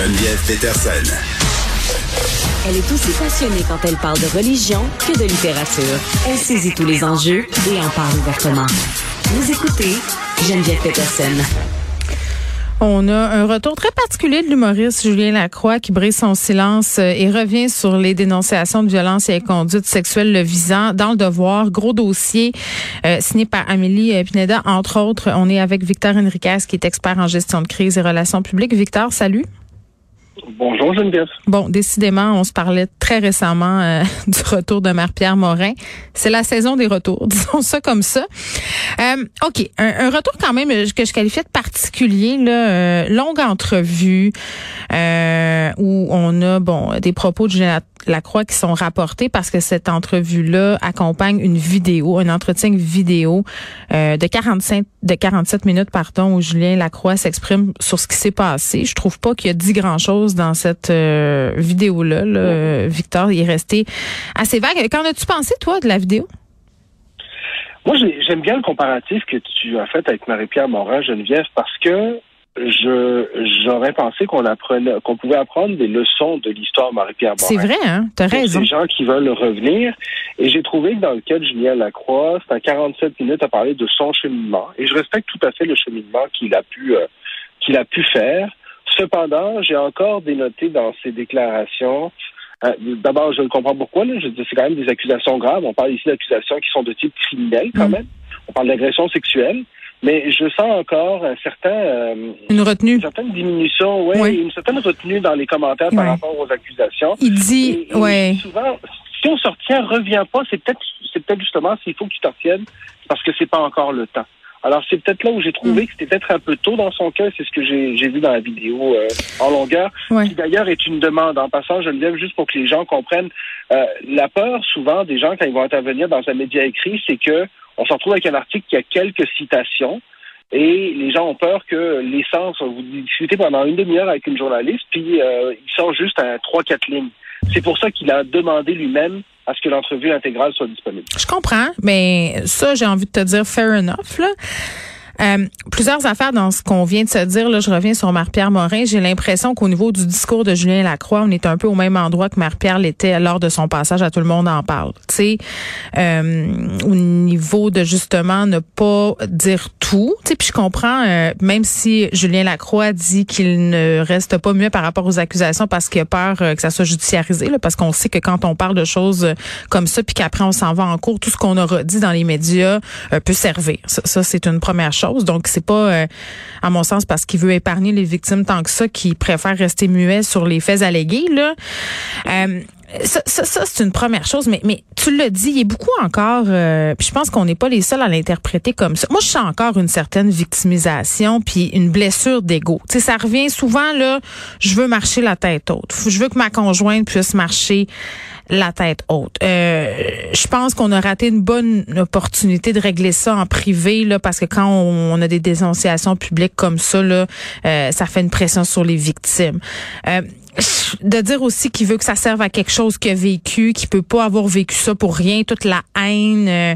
Geneviève Peterson. Elle est aussi passionnée quand elle parle de religion que de littérature. Elle saisit tous les enjeux et en parle ouvertement. Vous écoutez Geneviève Peterson. On a un retour très particulier de l'humoriste Julien Lacroix qui brise son silence euh, et revient sur les dénonciations de violence et conduite sexuelle le visant dans le devoir. Gros dossier euh, signé par Amélie euh, Pineda, entre autres. On est avec Victor Henriquez qui est expert en gestion de crise et relations publiques. Victor, salut. Bonjour Geneviève. Bon, décidément, on se parlait très récemment euh, du retour de Marie-Pierre Morin. C'est la saison des retours, disons ça comme ça. Euh, OK, un, retour quand même que je qualifiais de particulier, là, euh, longue entrevue où on a bon des propos de Julien Lacroix qui sont rapportés parce que cette entrevue-là accompagne une vidéo, un entretien vidéo de 45 de 47 minutes pardon où Julien Lacroix s'exprime sur ce qui s'est passé. Je trouve pas qu'il y a dit grand-chose dans cette euh, vidéo-là. Là. Victor, il est resté assez vague. Qu'en as-tu pensé, toi, de la vidéo? Moi, j'aime bien le comparatif que tu as fait avec Marie-Pierre Morin, Geneviève, parce que je j'aurais pensé qu'on apprenait qu'on pouvait apprendre des leçons de l'histoire Marie-Pierre Morin. C'est vrai, hein? T'as raison. Des gens qui veulent revenir. Et j'ai trouvé que dans le cas de Julien Lacroix, c'est un 47 minutes à parler de son cheminement. Et je respecte tout à fait le cheminement qu'il a pu euh, qu'il a pu faire. Cependant, j'ai encore dénoté dans ses déclarations. Euh, D'abord, je ne comprends pourquoi. Là. Je dis, c'est quand même des accusations graves. On parle ici d'accusations qui sont de type criminel, quand mm. même. On parle d'agression sexuelle. Mais je sens encore un certain euh, une retenue, une certaine diminution, ouais, oui. une certaine retenue dans les commentaires par rapport aux accusations. Il dit, et, ouais. Souvent, si on se retient, reviens pas. C'est peut-être, c'est peut-être justement s'il faut que tu t'en parce que c'est pas encore le temps. Alors, c'est peut-être là où j'ai trouvé mm. que c'était peut-être un peu tôt dans son cas. C'est ce que j'ai vu dans la vidéo euh, en longueur, qui d'ailleurs est une demande. En passant, je le lève juste pour que les gens comprennent. Euh, la peur, souvent, des gens, quand ils vont intervenir dans un média écrit, c'est que on se retrouve avec un article qui a quelques citations. Et les gens ont peur que l'essence, vous discutez pendant une demi-heure avec une journaliste, puis euh, il sort juste à trois, quatre lignes. C'est pour ça qu'il a demandé lui-même à ce que l'entrevue intégrale soit disponible. Je comprends, mais ça, j'ai envie de te dire fair enough. Là. Euh, plusieurs affaires dans ce qu'on vient de se dire. Là, je reviens sur Marie-Pierre Morin. J'ai l'impression qu'au niveau du discours de Julien Lacroix, on est un peu au même endroit que Marie-Pierre l'était lors de son passage à Tout le monde en parle. Tu sais, euh, au niveau de justement ne pas dire tout. Tu sais, puis je comprends, euh, même si Julien Lacroix dit qu'il ne reste pas mieux par rapport aux accusations parce qu'il a peur que ça soit judiciarisé, là, parce qu'on sait que quand on parle de choses comme ça, puis qu'après on s'en va en cours, tout ce qu'on aura dit dans les médias peut servir. Ça c'est une première chose. Donc, c'est pas, euh, à mon sens, parce qu'il veut épargner les victimes tant que ça qu'il préfère rester muet sur les faits allégués. Là. Euh, ça, ça, c'est une première chose, mais, mais tu l'as dit, il y a beaucoup encore, euh, puis je pense qu'on n'est pas les seuls à l'interpréter comme ça. Moi, je sens encore une certaine victimisation, puis une blessure d'ego. Tu sais, ça revient souvent, là, je veux marcher la tête haute. Je veux que ma conjointe puisse marcher la tête haute. Euh, je pense qu'on a raté une bonne opportunité de régler ça en privé, là, parce que quand on, a des dénonciations publiques comme ça, là, euh, ça fait une pression sur les victimes. Euh, de dire aussi qu'il veut que ça serve à quelque chose qu'il a vécu, qu'il peut pas avoir vécu ça pour rien, toute la haine, euh,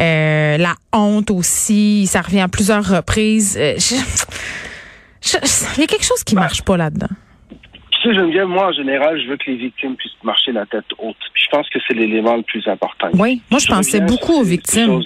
euh la honte aussi, ça revient à plusieurs reprises. Euh, il y a quelque chose qui marche pas là-dedans. Tu sais, Geneviève, moi, en général, je veux que les victimes puissent marcher la tête haute. je pense que c'est l'élément le plus important. Oui, moi, je, pensais beaucoup aux victimes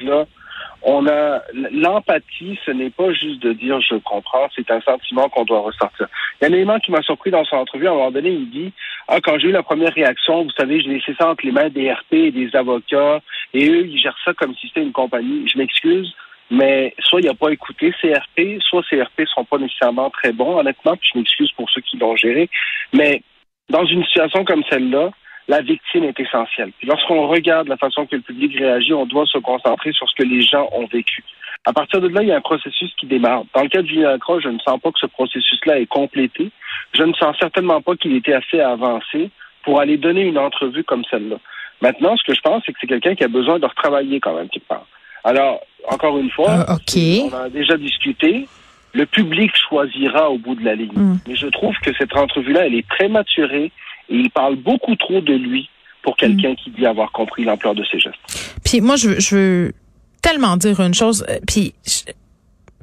on a l'empathie, ce n'est pas juste de dire je comprends, c'est un sentiment qu'on doit ressortir. Il y a un élément qui m'a surpris dans son entrevue, à un moment donné, il dit Ah, quand j'ai eu la première réaction, vous savez, je laissé ça entre les mains des RP et des avocats, et eux, ils gèrent ça comme si c'était une compagnie. Je m'excuse, mais soit il n'a pas écouté CRP, soit CRP ne sont pas nécessairement très bons, honnêtement, puis je m'excuse pour ceux qui l'ont géré. Mais dans une situation comme celle-là, la victime est essentielle. Puis lorsqu'on regarde la façon que le public réagit, on doit se concentrer sur ce que les gens ont vécu. À partir de là, il y a un processus qui démarre. Dans le cas de Julien Lacroix, je ne sens pas que ce processus-là est complété. Je ne sens certainement pas qu'il était assez avancé pour aller donner une entrevue comme celle-là. Maintenant, ce que je pense, c'est que c'est quelqu'un qui a besoin de retravailler quand même quelque part. Alors, encore une fois, euh, on a déjà discuté. Le public choisira au bout de la ligne. Hmm. Mais je trouve que cette entrevue-là, elle est prématurée et il parle beaucoup trop de lui pour quelqu'un mm. qui dit avoir compris l'ampleur de ses gestes. Puis moi, je, je veux tellement dire une chose. Euh, puis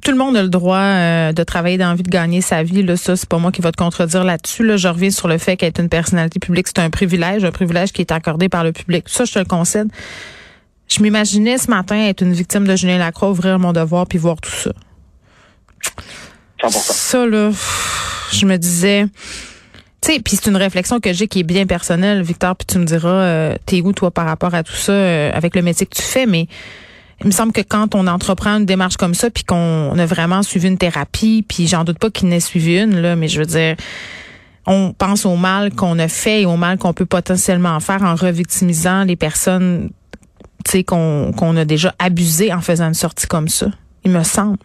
tout le monde a le droit euh, de travailler dans la vie, de gagner sa vie. Là, ça, c'est pas moi qui va te contredire là-dessus. Là, je reviens sur le fait qu'être une personnalité publique, c'est un privilège, un privilège qui est accordé par le public. Ça, je te le concède. Je m'imaginais ce matin être une victime de Julien Lacroix, ouvrir mon devoir puis voir tout ça. 100%. Ça, là, je me disais... Tu c'est une réflexion que j'ai qui est bien personnelle, Victor, puis tu me diras, euh, t'es où, toi, par rapport à tout ça, euh, avec le métier que tu fais, mais il me semble que quand on entreprend une démarche comme ça, puis qu'on a vraiment suivi une thérapie, puis j'en doute pas qu'il n'ait suivi une, là, mais je veux dire, on pense au mal qu'on a fait et au mal qu'on peut potentiellement faire en revictimisant les personnes qu'on qu'on a déjà abusées en faisant une sortie comme ça. Il me semble.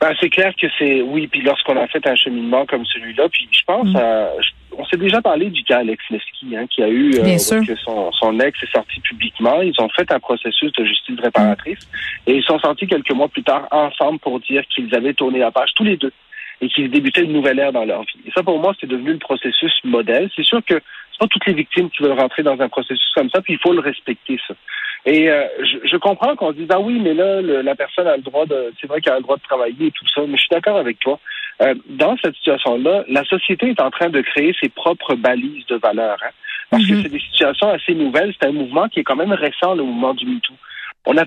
Ben, c'est clair que c'est oui, puis lorsqu'on a fait un cheminement comme celui-là, puis je pense Mm. à on s'est déjà parlé du cas Alex Nevsky, hein, qui a eu euh, que son, son ex est sorti publiquement. Ils ont fait un processus de justice réparatrice et ils sont sortis quelques mois plus tard ensemble pour dire qu'ils avaient tourné la page tous les deux et qu'ils débutaient une nouvelle ère dans leur vie. Et ça, pour moi, c'est devenu le processus modèle. C'est sûr que c'est pas toutes les victimes qui veulent rentrer dans un processus comme ça, puis il faut le respecter, ça. Et euh, je, je comprends qu'on dise ah oui, mais là le- la personne a le droit de, c'est vrai qu'elle a le droit de travailler et tout ça, mais je suis d'accord avec toi. Euh, dans cette situation-là, la société est en train de créer ses propres balises de valeurs, hein, parce Mhm. que c'est des situations assez nouvelles. C'est un mouvement qui est quand même récent, le mouvement du MeToo. On a,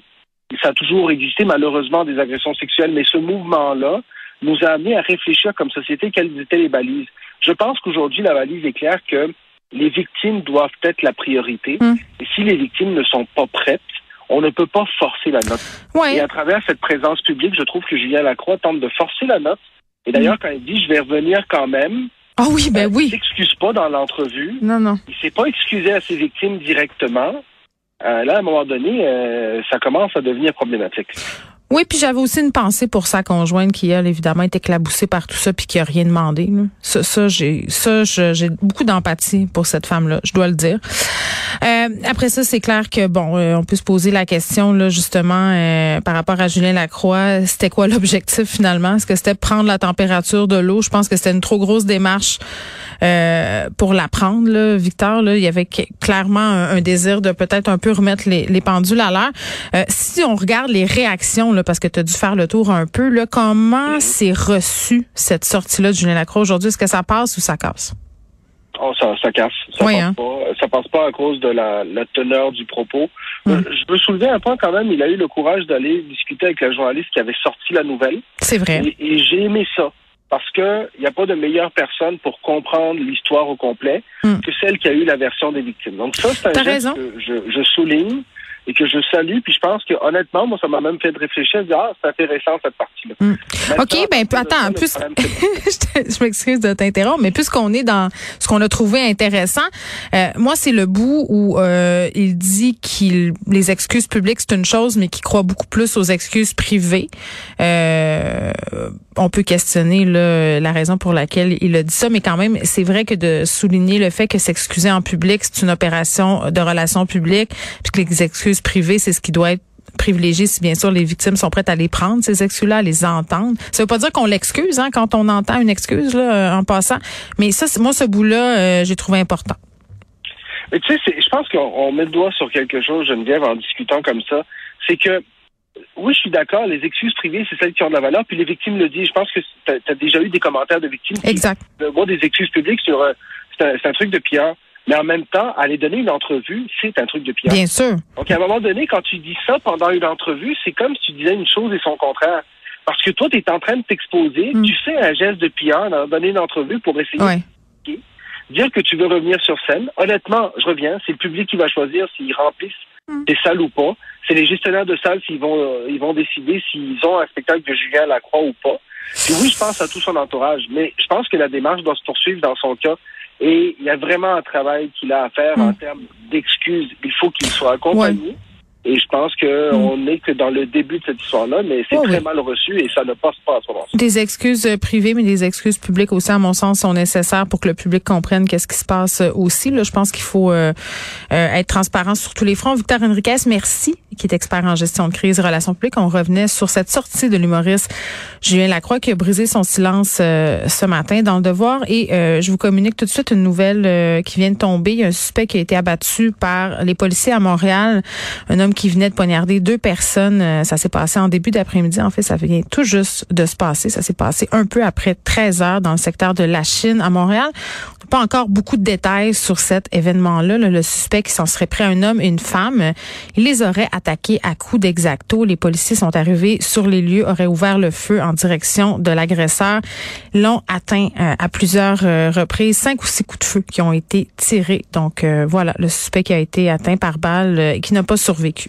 ça a toujours existé malheureusement des agressions sexuelles, mais ce mouvement-là nous a amené à réfléchir comme société quelles étaient les balises. Je pense qu'aujourd'hui la balise est claire que les victimes doivent être la priorité. Mm. Et si les victimes ne sont pas prêtes, on ne peut pas forcer la note. Ouais. Et à travers cette présence publique, je trouve que Julien Lacroix tente de forcer la note. Et d'ailleurs, quand il dit je vais revenir quand même, Ah oui, ben euh, il oui. s'excuse pas dans l'entrevue. Non, non. Il s'est pas excusé à ses victimes directement. Euh, là, à un moment donné, euh, ça commence à devenir problématique. Oui, puis j'avais aussi une pensée pour sa conjointe qui, elle, évidemment, est éclaboussée par tout ça puis qui a rien demandé. là. Ça, ça j'ai beaucoup d'empathie pour cette femme-là, je dois le dire. Euh, après ça, c'est clair que, bon, euh, on peut se poser la question, là, justement, euh, par rapport à Julien Lacroix, c'était quoi l'objectif finalement? Est-ce que c'était prendre la température de l'eau? Je pense que c'était une trop grosse démarche euh, pour la prendre, là, Victor. Là, il y avait clairement un, un désir de peut-être un peu remettre les, les pendules à l'heure. Euh, si on regarde les réactions, là, parce que tu as dû faire le tour un peu, là, comment c'est reçu cette sortie-là de Julien Lacroix aujourd'hui? Est-ce que ça passe ou ça casse? Oh, ça, ça casse. Ça, Oui, passe hein? pas. ça passe pas à cause de la, la teneur du propos. Mm. Euh, Je veux soulever un point quand même. Il a eu le courage d'aller discuter avec la journaliste qui avait sorti la nouvelle. C'est vrai. Et, et j'ai aimé ça. Parce que il n'y a pas de meilleure personne pour comprendre l'histoire au complet Mm. que celle qui a eu la version des victimes. Donc ça, c'est un geste raison. que je, je souligne et que je salue. Puis je pense que honnêtement, moi, ça m'a même fait réfléchir, dire, ah, c'est intéressant cette partie-là. Mm. Maintenant, OK, ben, attends, plus- je m'excuse de t'interrompre, mais puisqu'on est dans ce qu'on a trouvé intéressant, euh, moi c'est le bout où euh, il dit qu'il les excuses publiques c'est une chose, mais qu'il croit beaucoup plus aux excuses privées. Euh, on peut questionner là, la raison pour laquelle il a dit ça, mais quand même c'est vrai que de souligner le fait que s'excuser en public c'est une opération de relations publiques, puis que les excuses privées c'est ce qui doit être privilégié si bien sûr les victimes sont prêtes à les prendre ces excuses-là, à les entendre. Ça veut pas dire qu'on l'excuse hein, quand on entend une excuse là euh, en passant, mais ça moi ce bout-là euh, j'ai trouvé important. Mais tu sais, je pense qu'on on met le doigt sur quelque chose, Geneviève, en discutant comme ça. C'est que, oui, je suis d'accord, les excuses privées, c'est celles qui ont de la valeur, puis les victimes le disent. Je pense que tu as, déjà eu des commentaires de victimes qui Exact. voient des excuses publiques sur euh, c'est un, c'est un truc de pire. Mais en même temps, aller donner une entrevue, c'est un truc de pire. Bien sûr. Donc, à un moment donné, quand tu dis ça pendant une entrevue, c'est comme si tu disais une chose et son contraire. Parce que toi, tu es en train de t'exposer, Mm. tu fais un geste de pire, dans- donner une entrevue pour essayer Ouais. dire que tu veux revenir sur scène. Honnêtement, je reviens, c'est le public qui va choisir s'ils remplissent Mm. des salles ou pas. C'est les gestionnaires de salles s'ils vont euh, ils vont décider s'ils ont un spectacle de Julien Lacroix ou pas. Puis oui, je pense à tout son entourage, mais je pense que la démarche doit se poursuivre dans son cas. Et il y a vraiment un travail qu'il a à faire en termes d'excuses. Il faut qu'il soit accompagné. Et je pense que on n'est que dans le début de cette histoire-là, mais c'est. Oh, très oui. mal reçu et ça ne passe pas à ce moment Des excuses euh, privées, mais des excuses publiques aussi, à mon sens, sont nécessaires pour que le public comprenne qu'est-ce qui se passe euh, aussi. Là, je pense qu'il faut euh, euh, être transparent sur tous les fronts. Victor Enriquez, merci, qui est expert en gestion de crise, relations publiques. On revenait sur cette sortie de l'humoriste Julien Lacroix qui a brisé son silence euh, ce matin dans le devoir. Et euh, je vous communique tout de suite une nouvelle euh, qui vient de tomber. Il y a un suspect qui a été abattu par les policiers à Montréal. Un homme qui venait de poignarder deux personnes. ça s'est passé en début d'après-midi. En fait, ça vient tout juste de se passer. Ça s'est passé un peu après 13 heures dans le secteur de la Chine à Montréal. Pas encore beaucoup de détails sur cet événement-là. Le suspect qui s'en serait pris un homme et une femme, il les aurait attaqués à coups d'exacto. Les policiers sont arrivés sur les lieux, auraient ouvert le feu en direction de l'agresseur, l'ont atteint euh, à plusieurs euh, reprises, cinq ou six coups de feu qui ont été tirés. Donc euh, voilà, le suspect qui a été atteint par balle et qui n'a pas survécu.